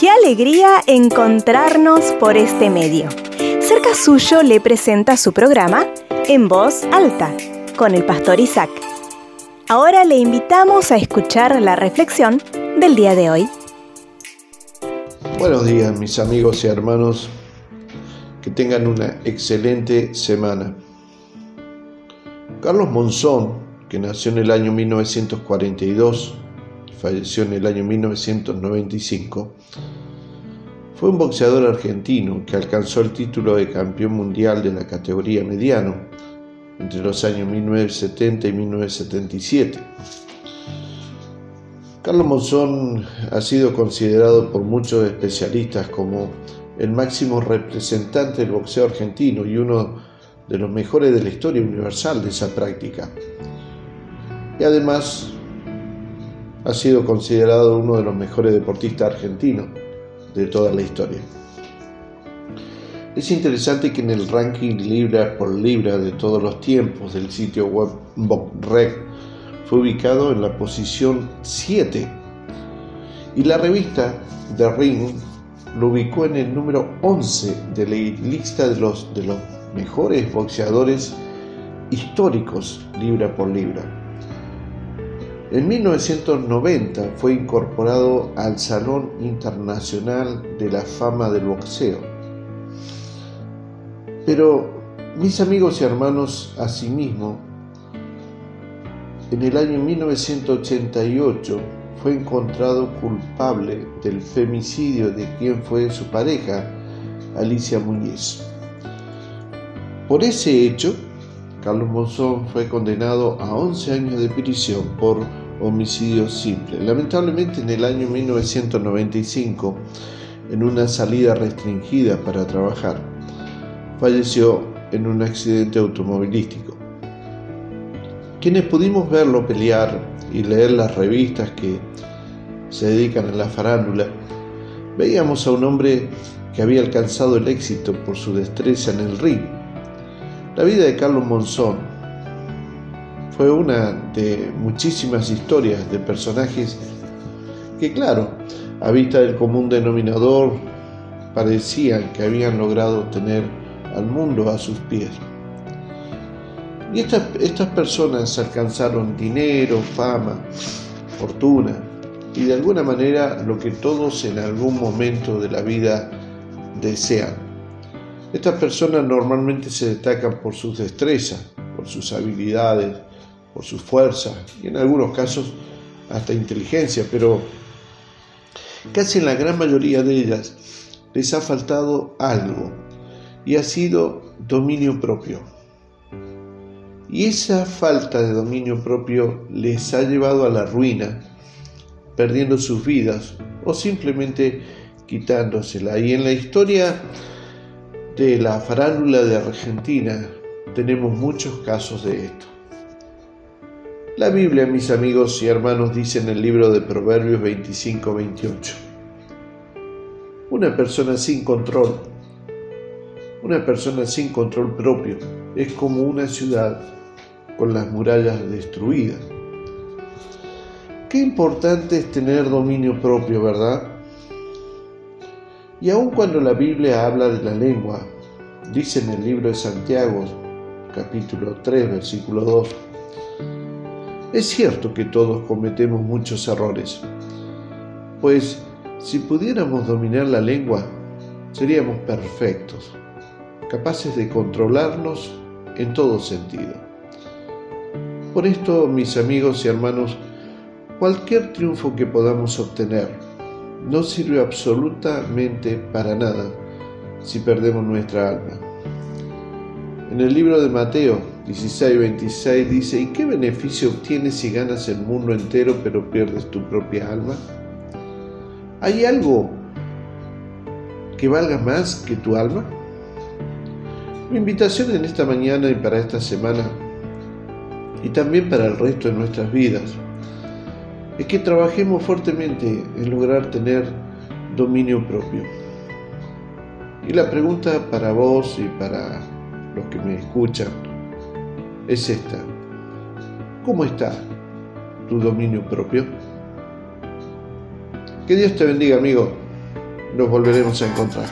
Qué alegría encontrarnos por este medio. Cerca suyo le presenta su programa En Voz Alta con el pastor Isaac. Ahora le invitamos a escuchar la reflexión del día de hoy. Buenos días mis amigos y hermanos, que tengan una excelente semana. Carlos Monzón, que nació en el año 1942 y falleció en el año 1995, fue un boxeador argentino que alcanzó el título de campeón mundial de la categoría mediano entre los años 1970 y 1977. Carlos Monzón ha sido considerado por muchos especialistas como el máximo representante del boxeo argentino y uno de los mejores de la historia universal de esa práctica. Y además ha sido considerado uno de los mejores deportistas argentinos de toda la historia. Es interesante que en el ranking libra por libra de todos los tiempos del sitio web BoxRec fue ubicado en la posición 7 y la revista The Ring lo ubicó en el número 11 de la lista de los, de los mejores boxeadores históricos libra por libra. En 1990 fue incorporado al Salón Internacional de la Fama del Boxeo. Pero mis amigos y hermanos, asimismo, en el año 1988 fue encontrado culpable del femicidio de quien fue su pareja, Alicia Muñiz. Por ese hecho, Carlos Monzón fue condenado a 11 años de prisión por homicidio simple. Lamentablemente en el año 1995, en una salida restringida para trabajar, falleció en un accidente automovilístico. Quienes pudimos verlo pelear y leer las revistas que se dedican a la farándula, veíamos a un hombre que había alcanzado el éxito por su destreza en el ring. La vida de Carlos Monzón fue una de muchísimas historias de personajes que, claro, a vista del común denominador, parecían que habían logrado tener al mundo a sus pies. Y estas, estas personas alcanzaron dinero, fama, fortuna y de alguna manera lo que todos en algún momento de la vida desean. Estas personas normalmente se destacan por sus destrezas, por sus habilidades, por su fuerza y en algunos casos hasta inteligencia, pero casi en la gran mayoría de ellas les ha faltado algo y ha sido dominio propio. Y esa falta de dominio propio les ha llevado a la ruina, perdiendo sus vidas o simplemente quitándosela. Y en la historia de la farándula de Argentina tenemos muchos casos de esto. La Biblia, mis amigos y hermanos, dice en el libro de Proverbios 25-28, una persona sin control, una persona sin control propio es como una ciudad con las murallas destruidas. Qué importante es tener dominio propio, ¿verdad? Y aun cuando la Biblia habla de la lengua, dice en el libro de Santiago, capítulo 3, versículo 2, es cierto que todos cometemos muchos errores, pues si pudiéramos dominar la lengua, seríamos perfectos, capaces de controlarnos en todo sentido. Por esto, mis amigos y hermanos, cualquier triunfo que podamos obtener no sirve absolutamente para nada si perdemos nuestra alma. En el libro de Mateo 16:26 dice, ¿y qué beneficio obtienes si ganas el mundo entero pero pierdes tu propia alma? ¿Hay algo que valga más que tu alma? Mi invitación en esta mañana y para esta semana y también para el resto de nuestras vidas, es que trabajemos fuertemente en lograr tener dominio propio. Y la pregunta para vos y para los que me escuchan es esta. ¿Cómo está tu dominio propio? Que Dios te bendiga, amigo. Nos volveremos a encontrar.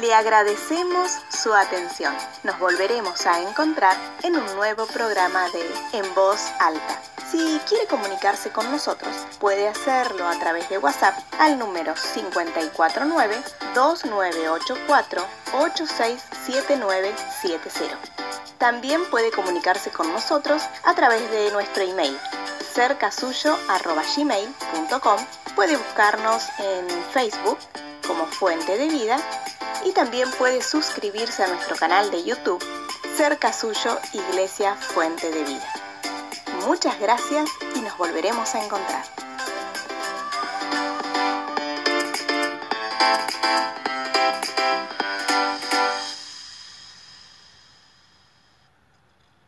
Le agradecemos su atención. Nos volveremos a encontrar en un nuevo programa de En Voz Alta. Si quiere comunicarse con nosotros, puede hacerlo a través de WhatsApp al número 549-2984-867970. También puede comunicarse con nosotros a través de nuestro email cercasuyo.gmail.com Puede buscarnos en Facebook como Fuente de Vida y también puede suscribirse a nuestro canal de YouTube Cerca Suyo Iglesia Fuente de Vida. Muchas gracias y nos volveremos a encontrar.